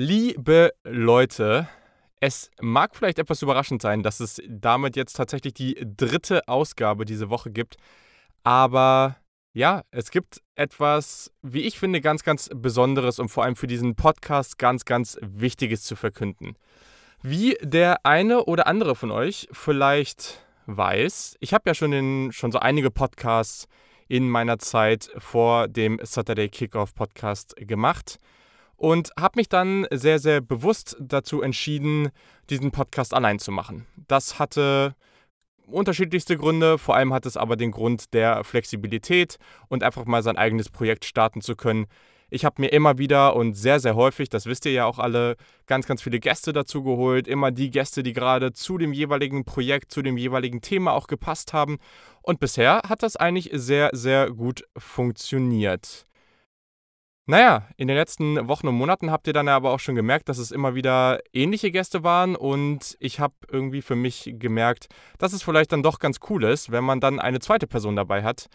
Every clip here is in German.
Liebe Leute, es mag vielleicht etwas überraschend sein, dass es damit jetzt tatsächlich die dritte Ausgabe diese Woche gibt. Aber ja, es gibt etwas, wie ich finde, ganz, ganz Besonderes und vor allem für diesen Podcast ganz, ganz Wichtiges zu verkünden. Wie der eine oder andere von euch vielleicht weiß, ich habe ja schon, in, schon so einige Podcasts in meiner Zeit vor dem Saturday Kickoff Podcast gemacht und habe mich dann sehr, sehr bewusst dazu entschieden, diesen Podcast allein zu machen. Das hatte unterschiedlichste Gründe, vor allem hat es aber den Grund der Flexibilität und einfach mal sein eigenes Projekt starten zu können. Ich habe mir immer wieder und sehr, sehr häufig, das wisst ihr ja auch alle, ganz, ganz viele Gäste dazu geholt. Immer die Gäste, die gerade zu dem jeweiligen Projekt, zu dem jeweiligen Thema auch gepasst haben. Und bisher hat das eigentlich sehr, sehr gut funktioniert. Naja, in den letzten Wochen und Monaten habt ihr dann aber auch schon gemerkt, dass es immer wieder ähnliche Gäste waren und ich habe irgendwie für mich gemerkt, dass es vielleicht dann doch ganz cool ist, wenn man dann eine zweite Person dabei hat,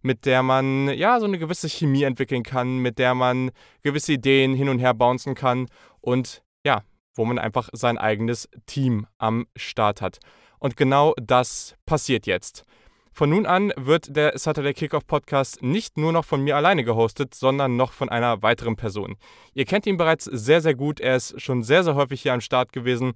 mit der man ja so eine gewisse Chemie entwickeln kann, mit der man gewisse Ideen hin und her bouncen kann und ja, wo man einfach sein eigenes Team am Start hat. Und genau das passiert jetzt. Von nun an wird der Saturday Kickoff Podcast nicht nur noch von mir alleine gehostet, sondern noch von einer weiteren Person. Ihr kennt ihn bereits sehr, sehr gut. Er ist schon sehr, sehr häufig hier am Start gewesen.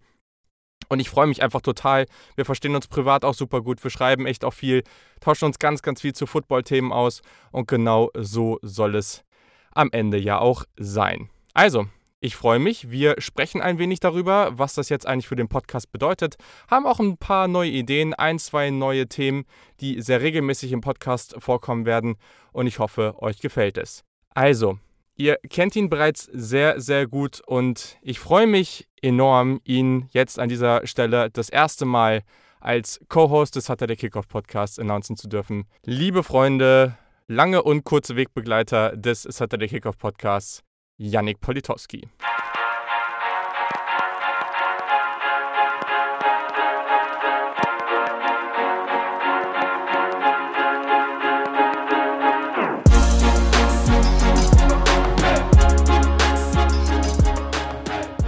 Und ich freue mich einfach total. Wir verstehen uns privat auch super gut. Wir schreiben echt auch viel, tauschen uns ganz, ganz viel zu Football-Themen aus. Und genau so soll es am Ende ja auch sein. Also, ich freue mich. Wir sprechen ein wenig darüber, was das jetzt eigentlich für den Podcast bedeutet. Haben auch ein paar neue Ideen, ein, zwei neue Themen, die sehr regelmäßig im Podcast vorkommen werden. Und ich hoffe, euch gefällt es. Also, ihr kennt ihn bereits sehr, sehr gut und ich freue mich enorm, ihn jetzt an dieser Stelle das erste Mal als Co-Host des Hatter der Kickoff Podcasts announcen zu dürfen. Liebe Freunde, lange und kurze Wegbegleiter des Saturday Kickoff Podcasts. Yannick Politowski.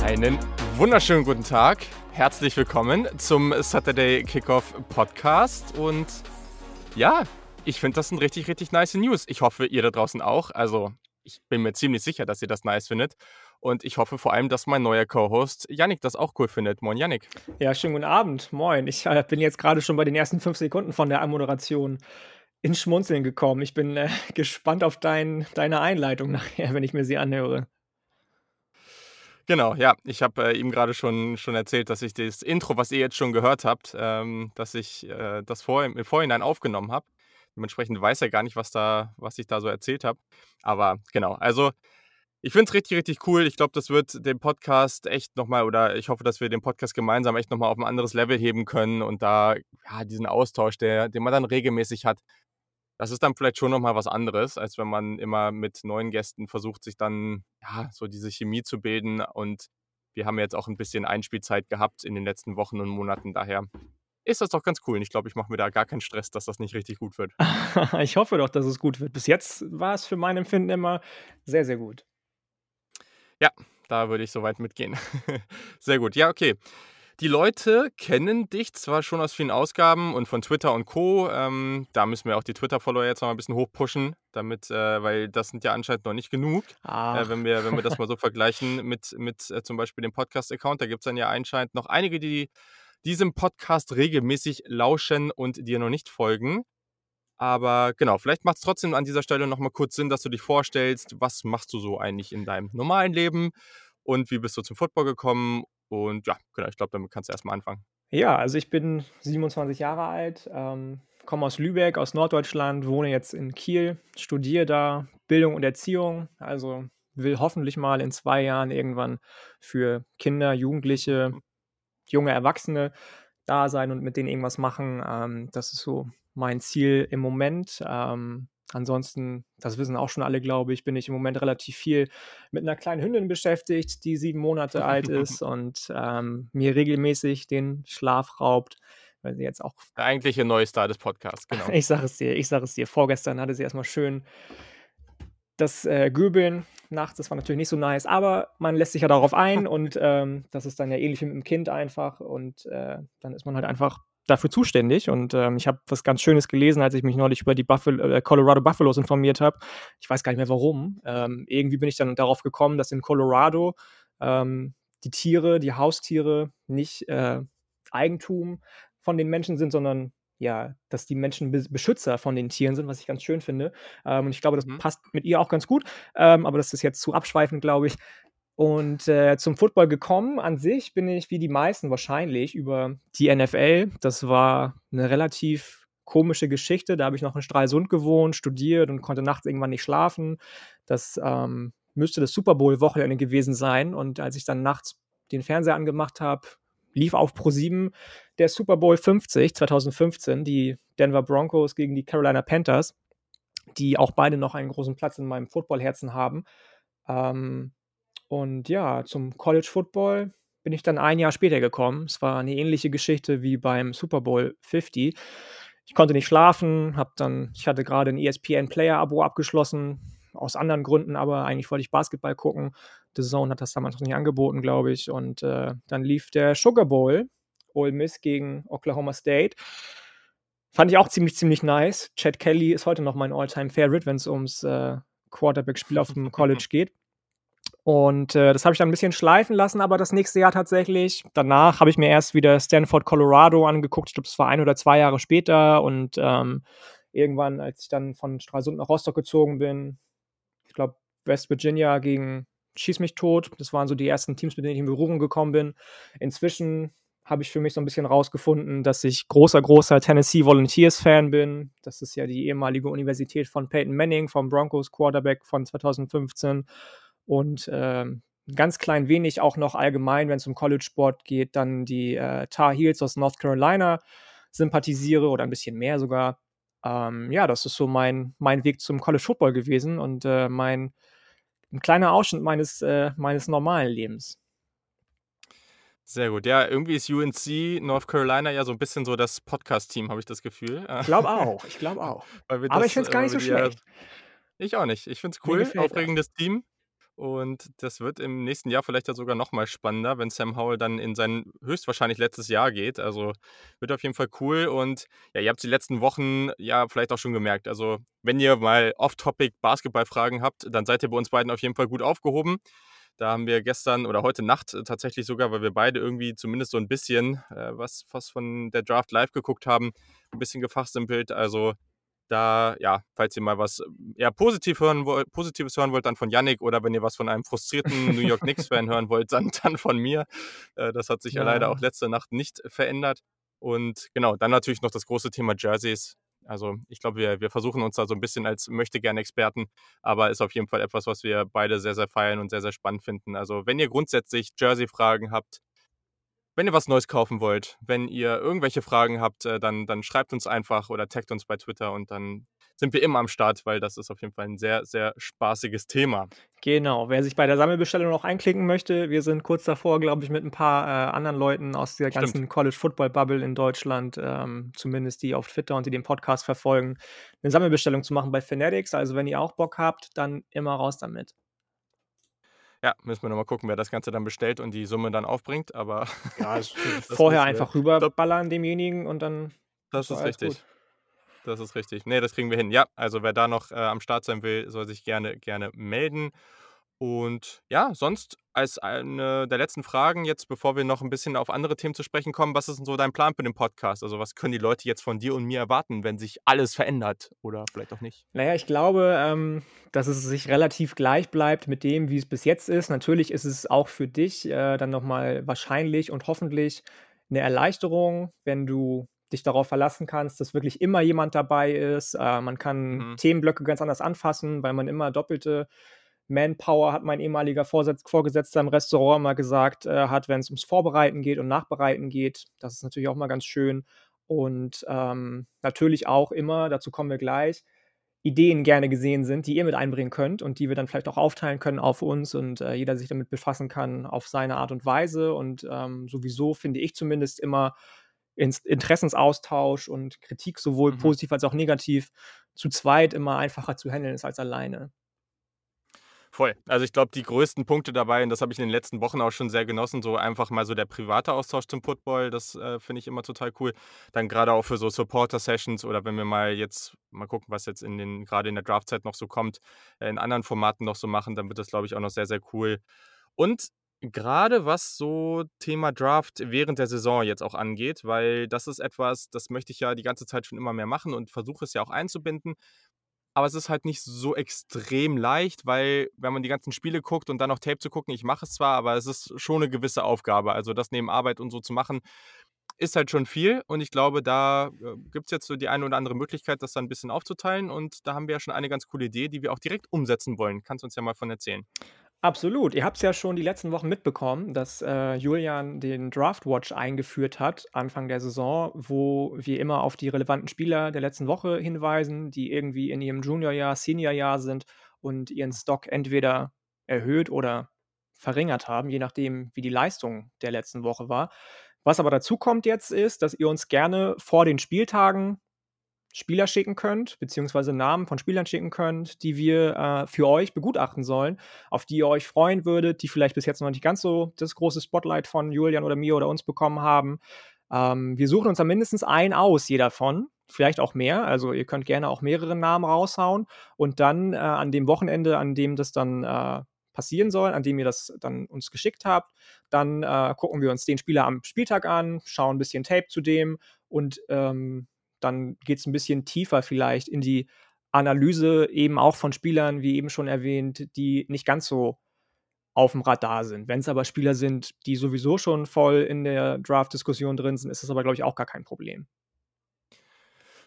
Einen wunderschönen guten Tag. Herzlich willkommen zum Saturday Kickoff Podcast. Und ja, ich finde das ein richtig, richtig nice News. Ich hoffe, ihr da draußen auch. Also, ich bin mir ziemlich sicher, dass ihr das nice findet. Und ich hoffe vor allem, dass mein neuer Co-Host Yannick das auch cool findet. Moin, Yannick. Ja, schönen guten Abend. Moin. Ich äh, bin jetzt gerade schon bei den ersten fünf Sekunden von der Anmoderation ins Schmunzeln gekommen. Ich bin äh, gespannt auf dein, deine Einleitung nachher, wenn ich mir sie anhöre. Genau, ja. Ich habe äh, ihm gerade schon, schon erzählt, dass ich das Intro, was ihr jetzt schon gehört habt, ähm, dass ich äh, das vor, im Vorhinein aufgenommen habe. Dementsprechend weiß er gar nicht, was, da, was ich da so erzählt habe. Aber genau, also ich finde es richtig, richtig cool. Ich glaube, das wird den Podcast echt nochmal, oder ich hoffe, dass wir den Podcast gemeinsam echt nochmal auf ein anderes Level heben können und da ja, diesen Austausch, der, den man dann regelmäßig hat, das ist dann vielleicht schon nochmal was anderes, als wenn man immer mit neuen Gästen versucht, sich dann ja, so diese Chemie zu bilden. Und wir haben jetzt auch ein bisschen Einspielzeit gehabt in den letzten Wochen und Monaten. Daher ist das doch ganz cool. Und ich glaube, ich mache mir da gar keinen Stress, dass das nicht richtig gut wird. ich hoffe doch, dass es gut wird. Bis jetzt war es für mein Empfinden immer sehr, sehr gut. Ja, da würde ich soweit mitgehen. sehr gut. Ja, okay. Die Leute kennen dich zwar schon aus vielen Ausgaben und von Twitter und Co. Ähm, da müssen wir auch die Twitter-Follower jetzt noch ein bisschen hochpushen, damit, äh, weil das sind ja anscheinend noch nicht genug. Äh, wenn, wir, wenn wir das mal so vergleichen mit, mit äh, zum Beispiel dem Podcast-Account, da gibt es dann ja anscheinend noch einige, die diesem Podcast regelmäßig lauschen und dir noch nicht folgen. Aber genau, vielleicht macht es trotzdem an dieser Stelle nochmal kurz Sinn, dass du dich vorstellst, was machst du so eigentlich in deinem normalen Leben und wie bist du zum Football gekommen? Und ja, genau, ich glaube, damit kannst du erstmal anfangen. Ja, also ich bin 27 Jahre alt, ähm, komme aus Lübeck, aus Norddeutschland, wohne jetzt in Kiel, studiere da Bildung und Erziehung, also will hoffentlich mal in zwei Jahren irgendwann für Kinder, Jugendliche junge Erwachsene da sein und mit denen irgendwas machen. Ähm, das ist so mein Ziel im Moment. Ähm, ansonsten, das wissen auch schon alle, glaube ich, bin ich im Moment relativ viel mit einer kleinen Hündin beschäftigt, die sieben Monate alt ist und ähm, mir regelmäßig den Schlaf raubt. Weil sie jetzt auch. Der eigentliche Neustar des Podcasts, genau. ich sage es dir, ich sage es dir. Vorgestern hatte sie erstmal schön das äh, Göbeln nachts, das war natürlich nicht so nice, aber man lässt sich ja darauf ein und ähm, das ist dann ja ähnlich wie mit dem Kind einfach und äh, dann ist man halt einfach dafür zuständig und ähm, ich habe was ganz Schönes gelesen, als ich mich neulich über die Buffalo, äh, Colorado Buffaloes informiert habe. Ich weiß gar nicht mehr warum. Ähm, irgendwie bin ich dann darauf gekommen, dass in Colorado ähm, die Tiere, die Haustiere nicht äh, Eigentum von den Menschen sind, sondern ja, dass die Menschen Be Beschützer von den Tieren sind, was ich ganz schön finde. Ähm, und ich glaube, das mhm. passt mit ihr auch ganz gut. Ähm, aber das ist jetzt zu abschweifend, glaube ich. Und äh, zum Football gekommen an sich bin ich wie die meisten wahrscheinlich über die NFL. Das war eine relativ komische Geschichte. Da habe ich noch in Stralsund gewohnt, studiert und konnte nachts irgendwann nicht schlafen. Das ähm, müsste das Super Bowl-Wochenende gewesen sein. Und als ich dann nachts den Fernseher angemacht habe, lief auf Pro 7 der Super Bowl 50 2015, die Denver Broncos gegen die Carolina Panthers, die auch beide noch einen großen Platz in meinem Footballherzen haben. Ähm, und ja, zum College Football bin ich dann ein Jahr später gekommen. Es war eine ähnliche Geschichte wie beim Super Bowl 50. Ich konnte nicht schlafen, habe dann, ich hatte gerade ein ESPN Player Abo abgeschlossen, aus anderen Gründen, aber eigentlich wollte ich Basketball gucken. The Zone hat das damals noch nicht angeboten, glaube ich. Und äh, dann lief der Sugar Bowl, Ole Miss gegen Oklahoma State. Fand ich auch ziemlich, ziemlich nice. Chad Kelly ist heute noch mein All-Time Favorite, wenn es ums äh, Quarterback-Spiel auf dem College geht. Und äh, das habe ich dann ein bisschen schleifen lassen, aber das nächste Jahr tatsächlich. Danach habe ich mir erst wieder Stanford, Colorado angeguckt. Ich glaube, das war ein oder zwei Jahre später. Und ähm, irgendwann, als ich dann von Stralsund nach Rostock gezogen bin, ich glaube, West Virginia gegen Schieß mich tot. Das waren so die ersten Teams, mit denen ich in Berührung gekommen bin. Inzwischen habe ich für mich so ein bisschen rausgefunden, dass ich großer, großer Tennessee Volunteers-Fan bin. Das ist ja die ehemalige Universität von Peyton Manning, vom Broncos Quarterback von 2015. Und äh, ganz klein wenig auch noch allgemein, wenn es um College-Sport geht, dann die äh, Tar Heels aus North Carolina sympathisiere oder ein bisschen mehr sogar ähm, ja, das ist so mein, mein Weg zum College Football gewesen und äh, mein ein kleiner Ausschnitt meines, äh, meines normalen Lebens. Sehr gut. Ja, irgendwie ist UNC North Carolina ja so ein bisschen so das Podcast-Team, habe ich das Gefühl. Ich glaube auch, ich glaube auch. Aber ich finde es gar nicht so schlecht. Ich auch nicht. Ich finde es cool, aufregendes das. Team. Und das wird im nächsten Jahr vielleicht ja sogar noch mal spannender, wenn Sam Howell dann in sein höchstwahrscheinlich letztes Jahr geht. Also wird auf jeden Fall cool. Und ja, ihr habt die letzten Wochen ja vielleicht auch schon gemerkt. Also wenn ihr mal off-topic Basketballfragen habt, dann seid ihr bei uns beiden auf jeden Fall gut aufgehoben. Da haben wir gestern oder heute Nacht tatsächlich sogar, weil wir beide irgendwie zumindest so ein bisschen äh, was, was von der Draft live geguckt haben, ein bisschen gefachsimpelt. Also da, ja, falls ihr mal was eher positiv hören wollt, Positives hören wollt, dann von Yannick oder wenn ihr was von einem frustrierten New York Knicks-Fan hören wollt, dann, dann von mir. Äh, das hat sich ja. ja leider auch letzte Nacht nicht verändert. Und genau, dann natürlich noch das große Thema Jerseys. Also ich glaube, wir, wir versuchen uns da so ein bisschen als möchte gerne Experten, aber ist auf jeden Fall etwas, was wir beide sehr, sehr feiern und sehr, sehr spannend finden. Also wenn ihr grundsätzlich Jersey-Fragen habt, wenn ihr was Neues kaufen wollt, wenn ihr irgendwelche Fragen habt, äh, dann, dann schreibt uns einfach oder taggt uns bei Twitter und dann sind wir immer am Start, weil das ist auf jeden Fall ein sehr, sehr spaßiges Thema. Genau, wer sich bei der Sammelbestellung noch einklicken möchte, wir sind kurz davor, glaube ich, mit ein paar äh, anderen Leuten aus der ganzen Stimmt. College Football Bubble in Deutschland, ähm, zumindest die auf Twitter und die den Podcast verfolgen, eine Sammelbestellung zu machen bei Fanatics. Also wenn ihr auch Bock habt, dann immer raus damit. Ja, müssen wir nochmal gucken, wer das Ganze dann bestellt und die Summe dann aufbringt. Aber ja, vorher einfach rüberballern demjenigen und dann. Das ist richtig. Gut. Das ist richtig. Nee, das kriegen wir hin. Ja, also wer da noch äh, am Start sein will, soll sich gerne, gerne melden. Und ja, sonst als eine der letzten Fragen, jetzt bevor wir noch ein bisschen auf andere Themen zu sprechen kommen, was ist denn so dein Plan für den Podcast? Also was können die Leute jetzt von dir und mir erwarten, wenn sich alles verändert oder vielleicht auch nicht? Naja, ich glaube, ähm, dass es sich relativ gleich bleibt mit dem, wie es bis jetzt ist. Natürlich ist es auch für dich äh, dann nochmal wahrscheinlich und hoffentlich eine Erleichterung, wenn du dich darauf verlassen kannst, dass wirklich immer jemand dabei ist. Äh, man kann mhm. Themenblöcke ganz anders anfassen, weil man immer doppelte Manpower, hat mein ehemaliger Vorgesetzter im Restaurant mal gesagt, äh, hat, wenn es ums Vorbereiten geht und Nachbereiten geht. Das ist natürlich auch mal ganz schön. Und ähm, natürlich auch immer, dazu kommen wir gleich, Ideen gerne gesehen sind, die ihr mit einbringen könnt und die wir dann vielleicht auch aufteilen können auf uns und äh, jeder sich damit befassen kann auf seine Art und Weise. Und ähm, sowieso finde ich zumindest immer Interessensaustausch und Kritik sowohl mhm. positiv als auch negativ zu zweit immer einfacher zu handeln ist als alleine. Voll. Also ich glaube, die größten Punkte dabei, und das habe ich in den letzten Wochen auch schon sehr genossen, so einfach mal so der private Austausch zum Football, das äh, finde ich immer total cool. Dann gerade auch für so Supporter-Sessions oder wenn wir mal jetzt mal gucken, was jetzt in den, gerade in der Draftzeit noch so kommt, äh, in anderen Formaten noch so machen, dann wird das, glaube ich, auch noch sehr, sehr cool. Und gerade was so Thema Draft während der Saison jetzt auch angeht, weil das ist etwas, das möchte ich ja die ganze Zeit schon immer mehr machen und versuche es ja auch einzubinden. Aber es ist halt nicht so extrem leicht, weil wenn man die ganzen Spiele guckt und dann noch Tape zu gucken, ich mache es zwar, aber es ist schon eine gewisse Aufgabe. Also das neben Arbeit und so zu machen, ist halt schon viel. Und ich glaube, da äh, gibt es jetzt so die eine oder andere Möglichkeit, das dann ein bisschen aufzuteilen. Und da haben wir ja schon eine ganz coole Idee, die wir auch direkt umsetzen wollen. Kannst du uns ja mal von erzählen. Absolut. Ihr habt es ja schon die letzten Wochen mitbekommen, dass äh, Julian den Draft Watch eingeführt hat, Anfang der Saison, wo wir immer auf die relevanten Spieler der letzten Woche hinweisen, die irgendwie in ihrem Juniorjahr, Seniorjahr sind und ihren Stock entweder erhöht oder verringert haben, je nachdem, wie die Leistung der letzten Woche war. Was aber dazu kommt jetzt ist, dass ihr uns gerne vor den Spieltagen Spieler schicken könnt, beziehungsweise Namen von Spielern schicken könnt, die wir äh, für euch begutachten sollen, auf die ihr euch freuen würdet, die vielleicht bis jetzt noch nicht ganz so das große Spotlight von Julian oder mir oder uns bekommen haben. Ähm, wir suchen uns dann mindestens einen aus, jeder von, vielleicht auch mehr. Also ihr könnt gerne auch mehrere Namen raushauen und dann äh, an dem Wochenende, an dem das dann äh, passieren soll, an dem ihr das dann uns geschickt habt, dann äh, gucken wir uns den Spieler am Spieltag an, schauen ein bisschen Tape zu dem und ähm, dann geht es ein bisschen tiefer vielleicht in die Analyse eben auch von Spielern, wie eben schon erwähnt, die nicht ganz so auf dem Radar sind. Wenn es aber Spieler sind, die sowieso schon voll in der Draft-Diskussion drin sind, ist das aber, glaube ich, auch gar kein Problem.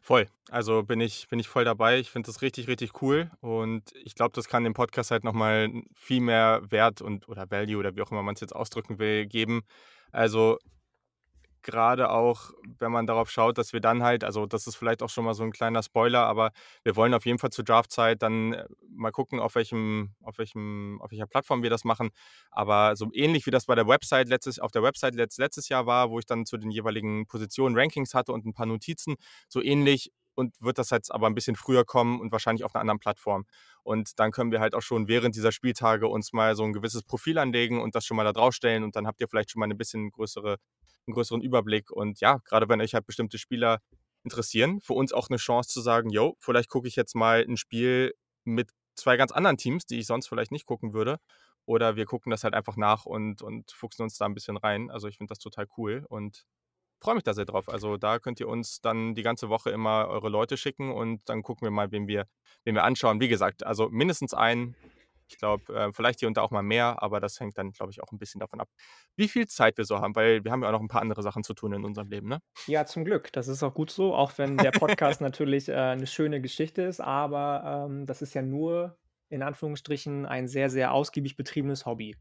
Voll. Also bin ich, bin ich voll dabei. Ich finde das richtig, richtig cool. Und ich glaube, das kann dem Podcast halt nochmal viel mehr Wert und oder Value oder wie auch immer man es jetzt ausdrücken will, geben. Also gerade auch, wenn man darauf schaut, dass wir dann halt, also das ist vielleicht auch schon mal so ein kleiner Spoiler, aber wir wollen auf jeden Fall zur Draftzeit dann äh, mal gucken, auf welchem, auf welchem, auf welcher Plattform wir das machen. Aber so ähnlich wie das bei der Website letztes, auf der Website letzt, letztes Jahr war, wo ich dann zu den jeweiligen Positionen Rankings hatte und ein paar Notizen, so ähnlich und wird das jetzt aber ein bisschen früher kommen und wahrscheinlich auf einer anderen Plattform. Und dann können wir halt auch schon während dieser Spieltage uns mal so ein gewisses Profil anlegen und das schon mal da draufstellen und dann habt ihr vielleicht schon mal eine bisschen größere einen größeren Überblick. Und ja, gerade wenn euch halt bestimmte Spieler interessieren, für uns auch eine Chance zu sagen, yo, vielleicht gucke ich jetzt mal ein Spiel mit zwei ganz anderen Teams, die ich sonst vielleicht nicht gucken würde. Oder wir gucken das halt einfach nach und, und fuchsen uns da ein bisschen rein. Also ich finde das total cool und freue mich da sehr drauf. Also da könnt ihr uns dann die ganze Woche immer eure Leute schicken und dann gucken wir mal, wen wir, wen wir anschauen. Wie gesagt, also mindestens einen ich glaube, äh, vielleicht hier und da auch mal mehr, aber das hängt dann, glaube ich, auch ein bisschen davon ab, wie viel Zeit wir so haben, weil wir haben ja auch noch ein paar andere Sachen zu tun in unserem Leben, ne? Ja, zum Glück. Das ist auch gut so, auch wenn der Podcast natürlich äh, eine schöne Geschichte ist, aber ähm, das ist ja nur in Anführungsstrichen ein sehr, sehr ausgiebig betriebenes Hobby.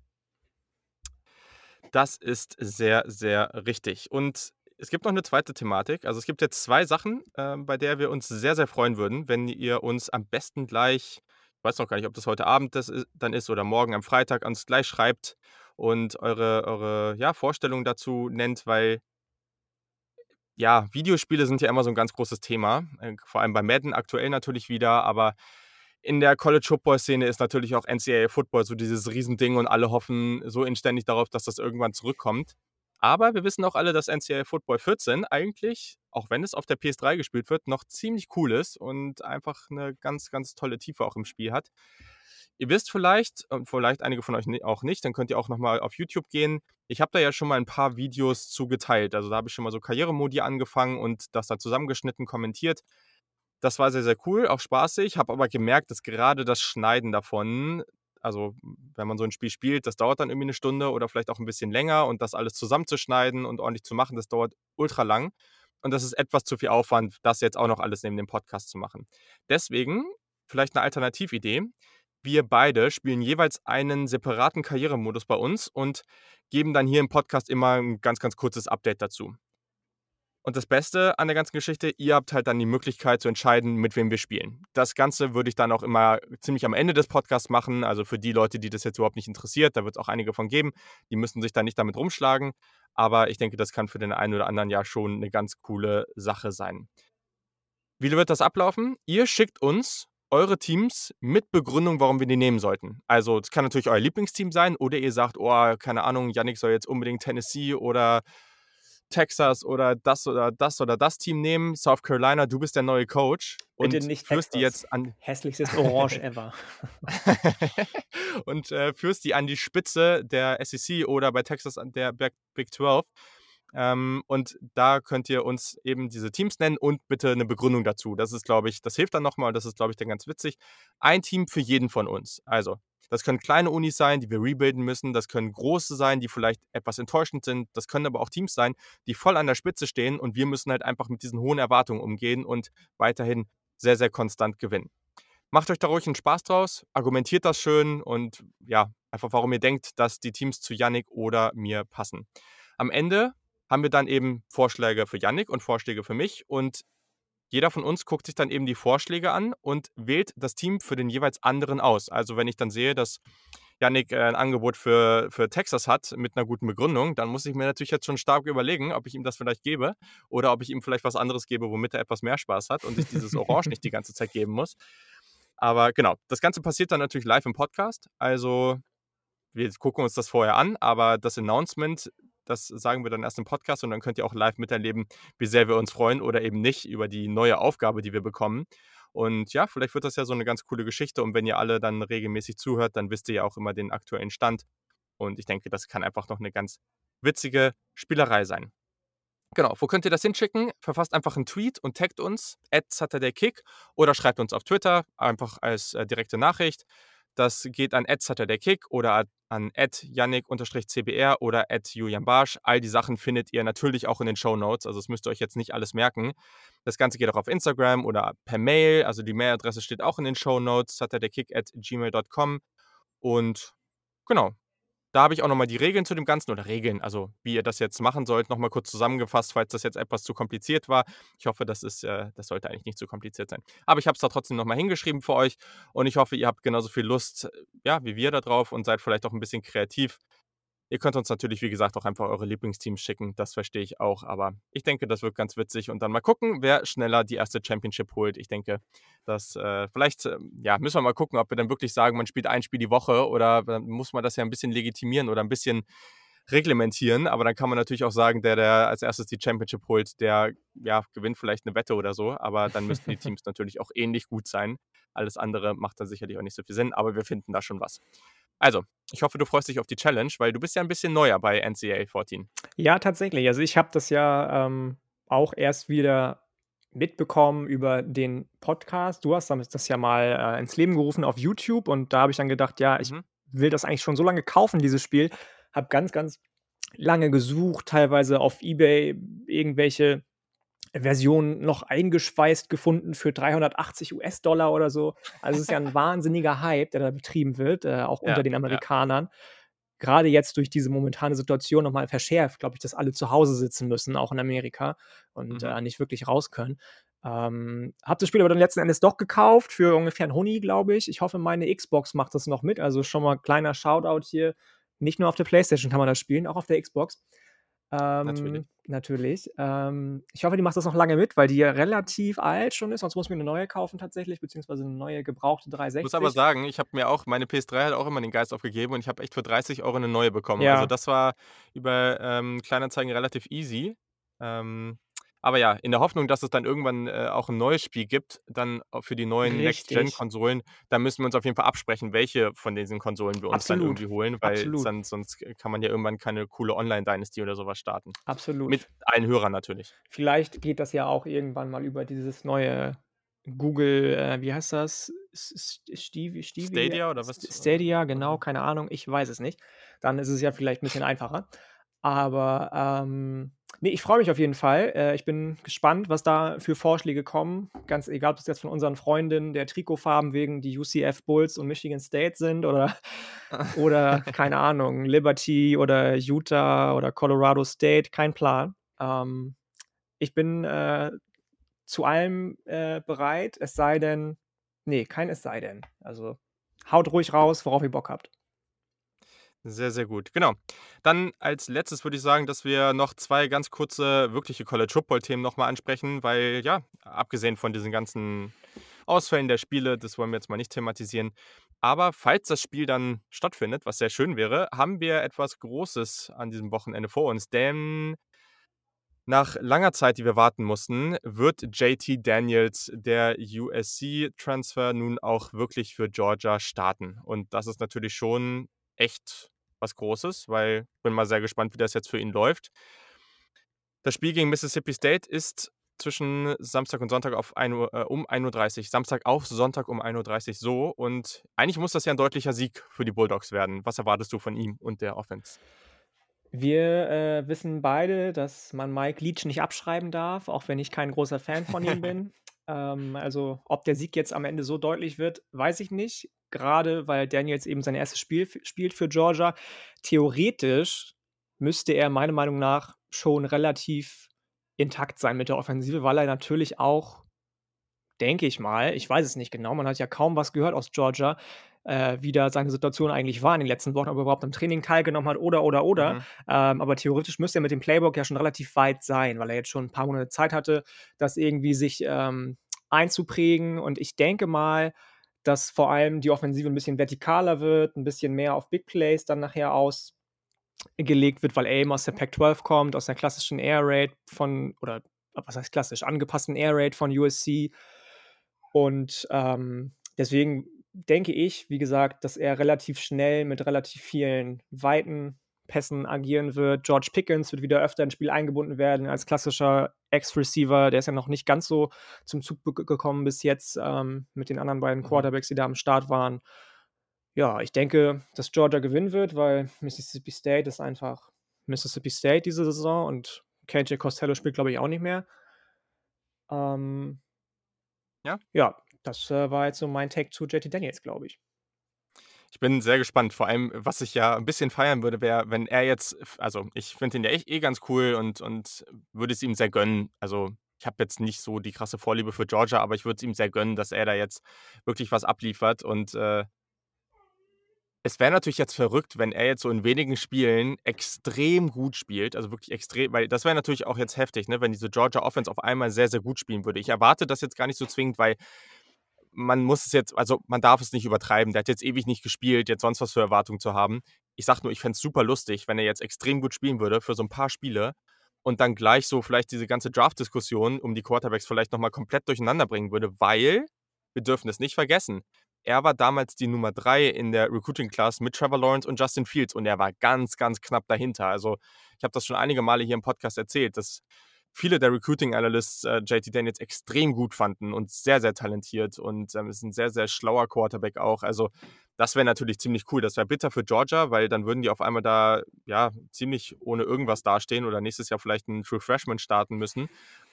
Das ist sehr, sehr richtig. Und es gibt noch eine zweite Thematik. Also es gibt jetzt zwei Sachen, äh, bei der wir uns sehr, sehr freuen würden, wenn ihr uns am besten gleich ich weiß noch gar nicht, ob das heute Abend das ist, dann ist oder morgen am Freitag uns gleich schreibt und eure, eure ja, Vorstellungen dazu nennt, weil ja, Videospiele sind ja immer so ein ganz großes Thema, äh, vor allem bei Madden aktuell natürlich wieder, aber in der College Football Szene ist natürlich auch NCAA Football so dieses Riesending und alle hoffen so inständig darauf, dass das irgendwann zurückkommt. Aber wir wissen auch alle, dass NCAA Football 14 eigentlich, auch wenn es auf der PS3 gespielt wird, noch ziemlich cool ist und einfach eine ganz, ganz tolle Tiefe auch im Spiel hat. Ihr wisst vielleicht, und vielleicht einige von euch auch nicht, dann könnt ihr auch nochmal auf YouTube gehen. Ich habe da ja schon mal ein paar Videos zugeteilt. Also da habe ich schon mal so Karrieremodi angefangen und das da zusammengeschnitten, kommentiert. Das war sehr, sehr cool, auch spaßig. Habe aber gemerkt, dass gerade das Schneiden davon also wenn man so ein Spiel spielt, das dauert dann irgendwie eine Stunde oder vielleicht auch ein bisschen länger und das alles zusammenzuschneiden und ordentlich zu machen, das dauert ultra lang. Und das ist etwas zu viel Aufwand, das jetzt auch noch alles neben dem Podcast zu machen. Deswegen vielleicht eine Alternatividee. Wir beide spielen jeweils einen separaten Karrieremodus bei uns und geben dann hier im Podcast immer ein ganz, ganz kurzes Update dazu. Und das Beste an der ganzen Geschichte, ihr habt halt dann die Möglichkeit zu entscheiden, mit wem wir spielen. Das Ganze würde ich dann auch immer ziemlich am Ende des Podcasts machen. Also für die Leute, die das jetzt überhaupt nicht interessiert, da wird es auch einige von geben. Die müssen sich da nicht damit rumschlagen. Aber ich denke, das kann für den einen oder anderen ja schon eine ganz coole Sache sein. Wie wird das ablaufen? Ihr schickt uns eure Teams mit Begründung, warum wir die nehmen sollten. Also, es kann natürlich euer Lieblingsteam sein oder ihr sagt, oh, keine Ahnung, Yannick soll jetzt unbedingt Tennessee oder Texas oder das oder das oder das Team nehmen. South Carolina, du bist der neue Coach und Bitte nicht führst die Texas. jetzt an Hässlichstes Orange ever. und äh, führst die an die Spitze der SEC oder bei Texas an der Big Big 12. Ähm, und da könnt ihr uns eben diese Teams nennen und bitte eine Begründung dazu. Das ist, glaube ich, das hilft dann nochmal. Das ist, glaube ich, dann ganz witzig. Ein Team für jeden von uns. Also, das können kleine Unis sein, die wir rebuilden müssen. Das können große sein, die vielleicht etwas enttäuschend sind. Das können aber auch Teams sein, die voll an der Spitze stehen und wir müssen halt einfach mit diesen hohen Erwartungen umgehen und weiterhin sehr, sehr konstant gewinnen. Macht euch da ruhig einen Spaß draus, argumentiert das schön und ja, einfach warum ihr denkt, dass die Teams zu Yannick oder mir passen. Am Ende haben wir dann eben Vorschläge für Yannick und Vorschläge für mich und jeder von uns guckt sich dann eben die Vorschläge an und wählt das Team für den jeweils anderen aus. Also wenn ich dann sehe, dass Yannick äh, ein Angebot für, für Texas hat mit einer guten Begründung, dann muss ich mir natürlich jetzt schon stark überlegen, ob ich ihm das vielleicht gebe oder ob ich ihm vielleicht was anderes gebe, womit er etwas mehr Spaß hat und ich dieses Orange nicht die ganze Zeit geben muss. Aber genau, das Ganze passiert dann natürlich live im Podcast. Also wir gucken uns das vorher an, aber das Announcement das sagen wir dann erst im Podcast und dann könnt ihr auch live miterleben, wie sehr wir uns freuen oder eben nicht über die neue Aufgabe, die wir bekommen. Und ja, vielleicht wird das ja so eine ganz coole Geschichte. Und wenn ihr alle dann regelmäßig zuhört, dann wisst ihr ja auch immer den aktuellen Stand. Und ich denke, das kann einfach noch eine ganz witzige Spielerei sein. Genau, wo könnt ihr das hinschicken? Verfasst einfach einen Tweet und taggt uns, at Kick oder schreibt uns auf Twitter, einfach als äh, direkte Nachricht. Das geht an Kick oder an yannick-cbr oder Julian Barsch. All die Sachen findet ihr natürlich auch in den Show Notes. Also das müsst ihr euch jetzt nicht alles merken. Das Ganze geht auch auf Instagram oder per Mail. Also die Mailadresse steht auch in den Show Notes, kick at gmail.com. Und genau, da habe ich auch nochmal die Regeln zu dem Ganzen oder Regeln, also wie ihr das jetzt machen sollt, nochmal kurz zusammengefasst, falls das jetzt etwas zu kompliziert war. Ich hoffe, das, ist, äh, das sollte eigentlich nicht zu kompliziert sein. Aber ich habe es da trotzdem nochmal hingeschrieben für euch und ich hoffe, ihr habt genauso viel Lust, ja, wie wir da drauf und seid vielleicht auch ein bisschen kreativ Ihr könnt uns natürlich, wie gesagt, auch einfach eure Lieblingsteams schicken. Das verstehe ich auch. Aber ich denke, das wird ganz witzig. Und dann mal gucken, wer schneller die erste Championship holt. Ich denke, dass äh, vielleicht, äh, ja, müssen wir mal gucken, ob wir dann wirklich sagen, man spielt ein Spiel die Woche oder dann muss man das ja ein bisschen legitimieren oder ein bisschen reglementieren. Aber dann kann man natürlich auch sagen, der, der als erstes die Championship holt, der ja, gewinnt vielleicht eine Wette oder so. Aber dann müssten die Teams natürlich auch ähnlich gut sein. Alles andere macht dann sicherlich auch nicht so viel Sinn. Aber wir finden da schon was. Also, ich hoffe, du freust dich auf die Challenge, weil du bist ja ein bisschen neuer bei NCAA 14. Ja, tatsächlich. Also ich habe das ja ähm, auch erst wieder mitbekommen über den Podcast. Du hast das ja mal äh, ins Leben gerufen auf YouTube und da habe ich dann gedacht, ja, ich mhm. will das eigentlich schon so lange kaufen, dieses Spiel. Habe ganz, ganz lange gesucht, teilweise auf eBay irgendwelche Version noch eingeschweißt gefunden für 380 US-Dollar oder so. Also es ist ja ein wahnsinniger Hype, der da betrieben wird, äh, auch ja, unter den Amerikanern. Ja. Gerade jetzt durch diese momentane Situation nochmal verschärft, glaube ich, dass alle zu Hause sitzen müssen, auch in Amerika, und mhm. äh, nicht wirklich raus können. Ähm, hab das Spiel aber dann letzten Endes doch gekauft für ungefähr einen Huni, glaube ich. Ich hoffe, meine Xbox macht das noch mit. Also schon mal kleiner Shoutout hier. Nicht nur auf der PlayStation kann man das spielen, auch auf der Xbox. Ähm, natürlich. Natürlich. Ähm, ich hoffe, die macht das noch lange mit, weil die ja relativ alt schon ist. Sonst muss ich mir eine neue kaufen tatsächlich, beziehungsweise eine neue gebrauchte 360. Ich muss aber sagen, ich habe mir auch, meine PS3 hat auch immer den Geist aufgegeben und ich habe echt für 30 Euro eine neue bekommen. Ja. Also das war über ähm, Kleinanzeigen relativ easy. Ähm, aber ja, in der Hoffnung, dass es dann irgendwann äh, auch ein neues Spiel gibt, dann für die neuen Next-Gen-Konsolen, da müssen wir uns auf jeden Fall absprechen, welche von diesen Konsolen wir uns Absolut. dann irgendwie holen, weil dann, sonst kann man ja irgendwann keine coole Online-Dynasty oder sowas starten. Absolut. Mit allen Hörern natürlich. Vielleicht geht das ja auch irgendwann mal über dieses neue Google, äh, wie heißt das? Stevie, Stevie? Stadia oder was? Stadia, genau, keine Ahnung, ich weiß es nicht. Dann ist es ja vielleicht ein bisschen einfacher. Aber ähm, nee, ich freue mich auf jeden Fall. Äh, ich bin gespannt, was da für Vorschläge kommen. Ganz egal, ob es jetzt von unseren Freundinnen der Trikotfarben wegen die UCF Bulls und Michigan State sind oder, oder keine Ahnung, Liberty oder Utah oder Colorado State, kein Plan. Ähm, ich bin äh, zu allem äh, bereit, es sei denn, nee, kein es sei denn. Also haut ruhig raus, worauf ihr Bock habt. Sehr, sehr gut. Genau. Dann als letztes würde ich sagen, dass wir noch zwei ganz kurze, wirkliche College Football-Themen nochmal ansprechen, weil ja, abgesehen von diesen ganzen Ausfällen der Spiele, das wollen wir jetzt mal nicht thematisieren. Aber falls das Spiel dann stattfindet, was sehr schön wäre, haben wir etwas Großes an diesem Wochenende vor uns. Denn nach langer Zeit, die wir warten mussten, wird JT Daniels, der USC-Transfer, nun auch wirklich für Georgia starten. Und das ist natürlich schon echt was Großes, weil ich bin mal sehr gespannt, wie das jetzt für ihn läuft. Das Spiel gegen Mississippi State ist zwischen Samstag und Sonntag auf 1 Uhr, äh, um 1.30 Uhr. Samstag auf Sonntag um 1.30 Uhr so. Und eigentlich muss das ja ein deutlicher Sieg für die Bulldogs werden. Was erwartest du von ihm und der Offense? Wir äh, wissen beide, dass man Mike Leach nicht abschreiben darf, auch wenn ich kein großer Fan von ihm bin. ähm, also, ob der Sieg jetzt am Ende so deutlich wird, weiß ich nicht. Gerade weil Daniels eben sein erstes Spiel spielt für Georgia. Theoretisch müsste er meiner Meinung nach schon relativ intakt sein mit der Offensive, weil er natürlich auch, denke ich mal, ich weiß es nicht genau, man hat ja kaum was gehört aus Georgia, äh, wie da seine Situation eigentlich war in den letzten Wochen, ob er überhaupt am Training teilgenommen hat oder, oder, oder. Mhm. Ähm, aber theoretisch müsste er mit dem Playbook ja schon relativ weit sein, weil er jetzt schon ein paar Monate Zeit hatte, das irgendwie sich ähm, einzuprägen. Und ich denke mal, dass vor allem die Offensive ein bisschen vertikaler wird, ein bisschen mehr auf Big Plays dann nachher ausgelegt wird, weil eben aus der Pac-12 kommt, aus der klassischen Air Raid von, oder was heißt klassisch, angepassten Air Raid von USC. Und ähm, deswegen denke ich, wie gesagt, dass er relativ schnell mit relativ vielen weiten Pässen agieren wird. George Pickens wird wieder öfter ins Spiel eingebunden werden als klassischer Ex-Receiver. Der ist ja noch nicht ganz so zum Zug gekommen bis jetzt ähm, mit den anderen beiden mhm. Quarterbacks, die da am Start waren. Ja, ich denke, dass Georgia gewinnen wird, weil Mississippi State ist einfach Mississippi State diese Saison und KJ Costello spielt, glaube ich, auch nicht mehr. Ähm, ja. Ja, das äh, war jetzt so mein Take zu JT Daniels, glaube ich. Ich bin sehr gespannt. Vor allem, was ich ja ein bisschen feiern würde, wäre, wenn er jetzt, also ich finde ihn ja echt eh ganz cool und, und würde es ihm sehr gönnen. Also ich habe jetzt nicht so die krasse Vorliebe für Georgia, aber ich würde es ihm sehr gönnen, dass er da jetzt wirklich was abliefert. Und äh, es wäre natürlich jetzt verrückt, wenn er jetzt so in wenigen Spielen extrem gut spielt, also wirklich extrem, weil das wäre natürlich auch jetzt heftig, ne, wenn diese Georgia Offense auf einmal sehr, sehr gut spielen würde. Ich erwarte das jetzt gar nicht so zwingend, weil man muss es jetzt, also man darf es nicht übertreiben. Der hat jetzt ewig nicht gespielt, jetzt sonst was für Erwartungen zu haben. Ich sag nur, ich fände es super lustig, wenn er jetzt extrem gut spielen würde für so ein paar Spiele und dann gleich so vielleicht diese ganze Draft-Diskussion um die Quarterbacks vielleicht nochmal komplett durcheinander bringen würde, weil wir dürfen es nicht vergessen. Er war damals die Nummer drei in der Recruiting Class mit Trevor Lawrence und Justin Fields und er war ganz, ganz knapp dahinter. Also ich habe das schon einige Male hier im Podcast erzählt, dass viele der Recruiting Analysts äh, JT Daniels extrem gut fanden und sehr, sehr talentiert und ähm, ist ein sehr, sehr schlauer Quarterback auch. Also das wäre natürlich ziemlich cool. Das wäre bitter für Georgia, weil dann würden die auf einmal da ja ziemlich ohne irgendwas dastehen oder nächstes Jahr vielleicht einen True Freshman starten müssen.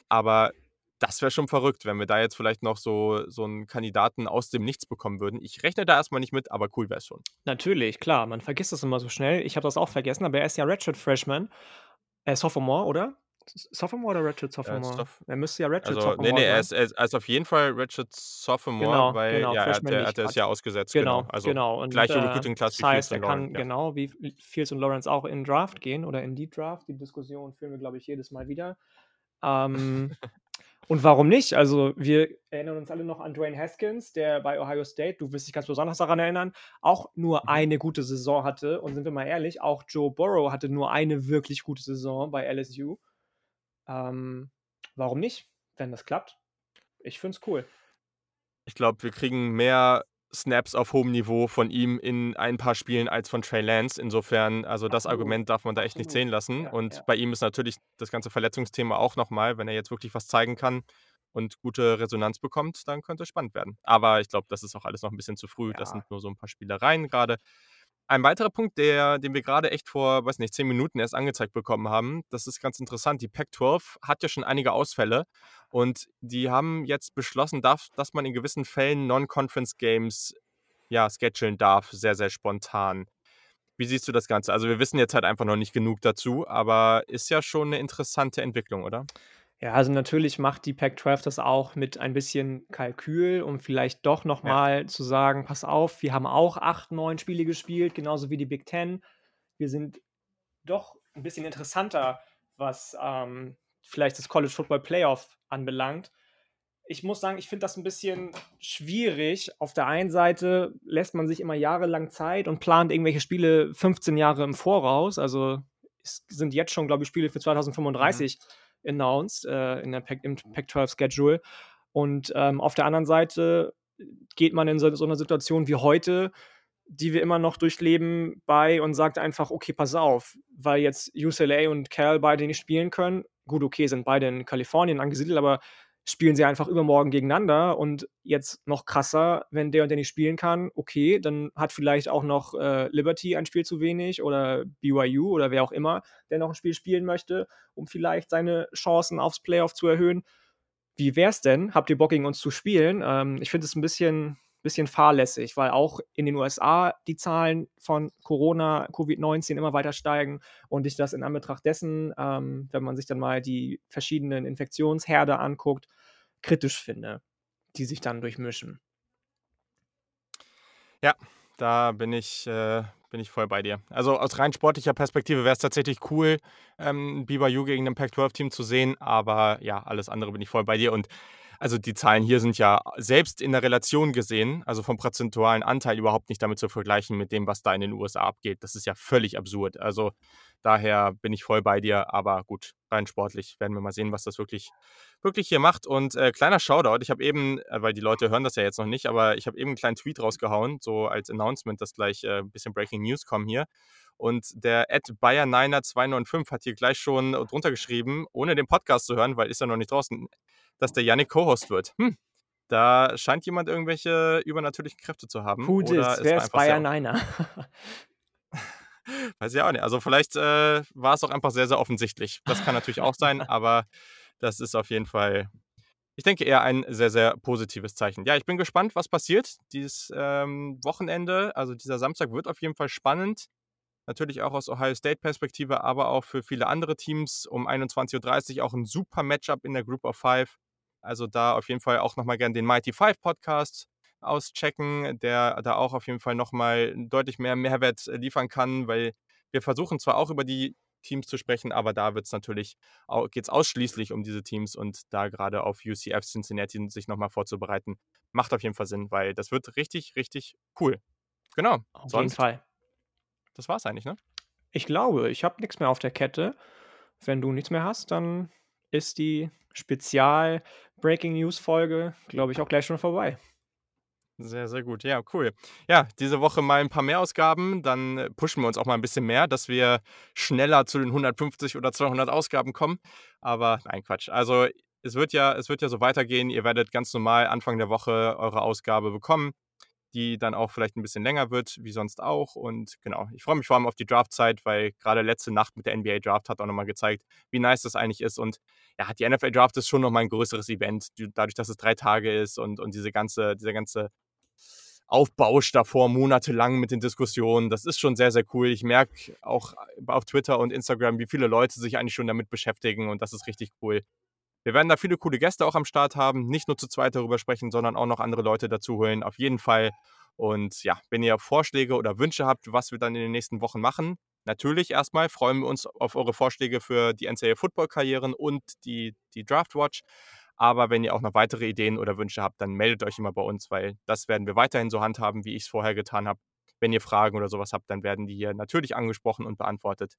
Aber das wäre schon verrückt, wenn wir da jetzt vielleicht noch so, so einen Kandidaten aus dem Nichts bekommen würden. Ich rechne da erstmal nicht mit, aber cool wäre es schon. Natürlich, klar. Man vergisst das immer so schnell. Ich habe das auch vergessen, aber er ist ja Redshirt Freshman. Äh, Sophomore, oder? Sophomore oder Redshirt Sophomore? Ja, er müsste ja Redshirt also, Sophomore Nee, nee, er ist, er ist, auf jeden Fall Redshirt Sophomore, genau, weil genau, ja, er, hat, er hat das ja ausgesetzt. Genau, genau. Also genau. Und, gleiche äh, Recruiting-Class wie heißt, er kann ja. genau wie Fields und Lawrence auch in Draft gehen oder in die Draft. Die Diskussion führen wir, glaube ich, jedes Mal wieder. Ähm, und warum nicht? Also, wir erinnern uns alle noch an Dwayne Haskins, der bei Ohio State, du wirst dich ganz besonders daran erinnern, auch nur mhm. eine gute Saison hatte. Und sind wir mal ehrlich, auch Joe Burrow hatte nur eine wirklich gute Saison bei LSU. Ähm, warum nicht, wenn das klappt? Ich finde es cool. Ich glaube, wir kriegen mehr Snaps auf hohem Niveau von ihm in ein paar Spielen als von Trey Lance. Insofern, also das Absolut. Argument darf man da echt nicht sehen lassen. Ja, und ja. bei ihm ist natürlich das ganze Verletzungsthema auch nochmal, wenn er jetzt wirklich was zeigen kann und gute Resonanz bekommt, dann könnte es spannend werden. Aber ich glaube, das ist auch alles noch ein bisschen zu früh. Ja. Das sind nur so ein paar Spielereien gerade. Ein weiterer Punkt, der, den wir gerade echt vor, weiß nicht, zehn Minuten erst angezeigt bekommen haben, das ist ganz interessant. Die Pac-12 hat ja schon einige Ausfälle und die haben jetzt beschlossen, darf, dass man in gewissen Fällen Non-Conference-Games ja, schedulen darf, sehr, sehr spontan. Wie siehst du das Ganze? Also wir wissen jetzt halt einfach noch nicht genug dazu, aber ist ja schon eine interessante Entwicklung, oder? Ja, also natürlich macht die Pac-12 das auch mit ein bisschen Kalkül, um vielleicht doch noch Ja. mal zu sagen: „Pass auf, wir haben auch 8, 9 Spiele gespielt, genauso wie die Big Ten. Wir sind doch ein bisschen interessanter, was, ähm, vielleicht das College Football Playoff anbelangt.“ ich muss sagen, ich finde das ein bisschen schwierig. Auf der einen Seite lässt man sich immer jahrelang Zeit und plant irgendwelche Spiele 15 Jahre im Voraus. Also es sind jetzt schon, glaube ich, Spiele für 2035 mhm. Announced äh, in der Pac im Pac-12-Schedule. Und ähm, auf der anderen Seite geht man in so, so einer Situation wie heute, die wir immer noch durchleben, bei und sagt einfach, okay, pass auf, weil jetzt UCLA und Cal beide nicht spielen können. Gut, okay, sind beide in Kalifornien angesiedelt, aber spielen sie einfach übermorgen gegeneinander und jetzt noch krasser, wenn der und der nicht spielen kann, okay, dann hat vielleicht auch noch äh, Liberty ein Spiel zu wenig oder BYU oder wer auch immer, der noch ein Spiel spielen möchte, um vielleicht seine Chancen aufs Playoff zu erhöhen. Wie wär's denn? Habt ihr Bock gegen uns zu spielen? Ähm, ich finde es ein bisschen, bisschen fahrlässig, weil auch in den USA die Zahlen von Corona, Covid-19 immer weiter steigen und ich das in Anbetracht dessen, ähm, wenn man sich dann mal die verschiedenen Infektionsherde anguckt, kritisch finde, die sich dann durchmischen. Ja, da bin ich, äh, bin ich voll bei dir. Also aus rein sportlicher Perspektive wäre es tatsächlich cool, ähm, BYU gegen ein Pac-12-Team zu sehen, aber ja, alles andere bin ich voll bei dir und also die Zahlen hier sind ja selbst in der Relation gesehen, also vom prozentualen Anteil überhaupt nicht damit zu vergleichen mit dem, was da in den USA abgeht. Das ist ja völlig absurd. Also daher bin ich voll bei dir, aber gut, rein sportlich werden wir mal sehen, was das wirklich, wirklich hier macht. Und äh, kleiner Shoutout, ich habe eben, äh, weil die Leute hören das ja jetzt noch nicht, aber ich habe eben einen kleinen Tweet rausgehauen, so als Announcement, dass gleich äh, ein bisschen Breaking News kommen hier. Und der Ed Bayer295 hat hier gleich schon drunter geschrieben, ohne den Podcast zu hören, weil ist ja noch nicht draußen dass der Yannick Co-Host wird. Hm. Da scheint jemand irgendwelche übernatürlichen Kräfte zu haben. Who oder Wer ist Bayern Niner? Weiß ich auch nicht. Also vielleicht äh, war es auch einfach sehr, sehr offensichtlich. Das kann natürlich auch sein, aber das ist auf jeden Fall, ich denke, eher ein sehr, sehr positives Zeichen. Ja, ich bin gespannt, was passiert. Dieses ähm, Wochenende, also dieser Samstag wird auf jeden Fall spannend. Natürlich auch aus Ohio State-Perspektive, aber auch für viele andere Teams um 21.30 Uhr auch ein super Matchup in der Group of Five. Also da auf jeden Fall auch nochmal gerne den Mighty Five Podcast auschecken, der da auch auf jeden Fall nochmal deutlich mehr Mehrwert äh, liefern kann, weil wir versuchen zwar auch über die Teams zu sprechen, aber da wird es natürlich, geht es ausschließlich um diese Teams und da gerade auf UCF Cincinnati sich nochmal vorzubereiten, macht auf jeden Fall Sinn, weil das wird richtig, richtig cool. Genau. Auf Sonst, jeden Fall. Das war's eigentlich, ne? Ich glaube, ich habe nichts mehr auf der Kette. Wenn du nichts mehr hast, dann ist die Spezial Breaking News Folge, glaube ich, auch gleich schon vorbei. Sehr, sehr gut. Ja, cool. Ja, diese Woche mal ein paar mehr Ausgaben. Dann pushen wir uns auch mal ein bisschen mehr, dass wir schneller zu den 150 oder 200 Ausgaben kommen. Aber nein, Quatsch. Also es wird ja, es wird ja so weitergehen. Ihr werdet ganz normal Anfang der Woche eure Ausgabe bekommen die dann auch vielleicht ein bisschen länger wird, wie sonst auch. Und genau, ich freue mich vor allem auf die Draftzeit, weil gerade letzte Nacht mit der NBA Draft hat auch nochmal gezeigt, wie nice das eigentlich ist. Und ja, die NFL Draft ist schon nochmal ein größeres Event, dadurch, dass es drei Tage ist und, und diese ganze, dieser ganze Aufbausch davor, monatelang mit den Diskussionen. Das ist schon sehr, sehr cool. Ich merke auch auf Twitter und Instagram, wie viele Leute sich eigentlich schon damit beschäftigen und das ist richtig cool. Wir werden da viele coole Gäste auch am Start haben. Nicht nur zu zweit darüber sprechen, sondern auch noch andere Leute dazu holen. Auf jeden Fall. Und ja, wenn ihr Vorschläge oder Wünsche habt, was wir dann in den nächsten Wochen machen, natürlich erstmal freuen wir uns auf eure Vorschläge für die NCAA Football Karrieren und die, die Draft Watch. Aber wenn ihr auch noch weitere Ideen oder Wünsche habt, dann meldet euch immer bei uns, weil das werden wir weiterhin so handhaben, wie ich es vorher getan habe. Wenn ihr Fragen oder sowas habt, dann werden die hier natürlich angesprochen und beantwortet.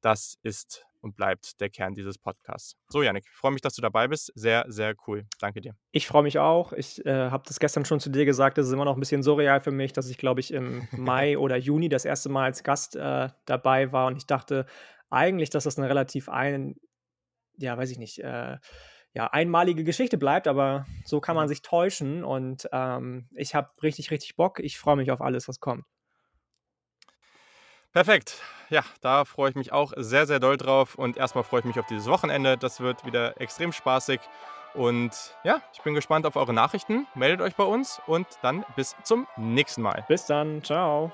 Das ist und bleibt der Kern dieses Podcasts. So, Janik, ich freue mich, dass du dabei bist. Sehr, sehr cool. Danke dir. Ich freue mich auch. Ich äh, habe das gestern schon zu dir gesagt. Das ist immer noch ein bisschen surreal für mich, dass ich, glaube ich, im Mai oder Juni das erste Mal als Gast äh, dabei war. Und ich dachte eigentlich, dass das eine relativ ein, ja, weiß ich nicht, äh, ja, einmalige Geschichte bleibt, aber so kann man sich täuschen. Und ähm, ich habe richtig, richtig Bock. Ich freue mich auf alles, was kommt. Perfekt. Ja, da freue ich mich auch sehr, sehr doll drauf. Und erstmal freue ich mich auf dieses Wochenende. Das wird wieder extrem spaßig. Und ja, ich bin gespannt auf eure Nachrichten. Meldet euch bei uns und dann bis zum nächsten Mal. Bis dann. Ciao.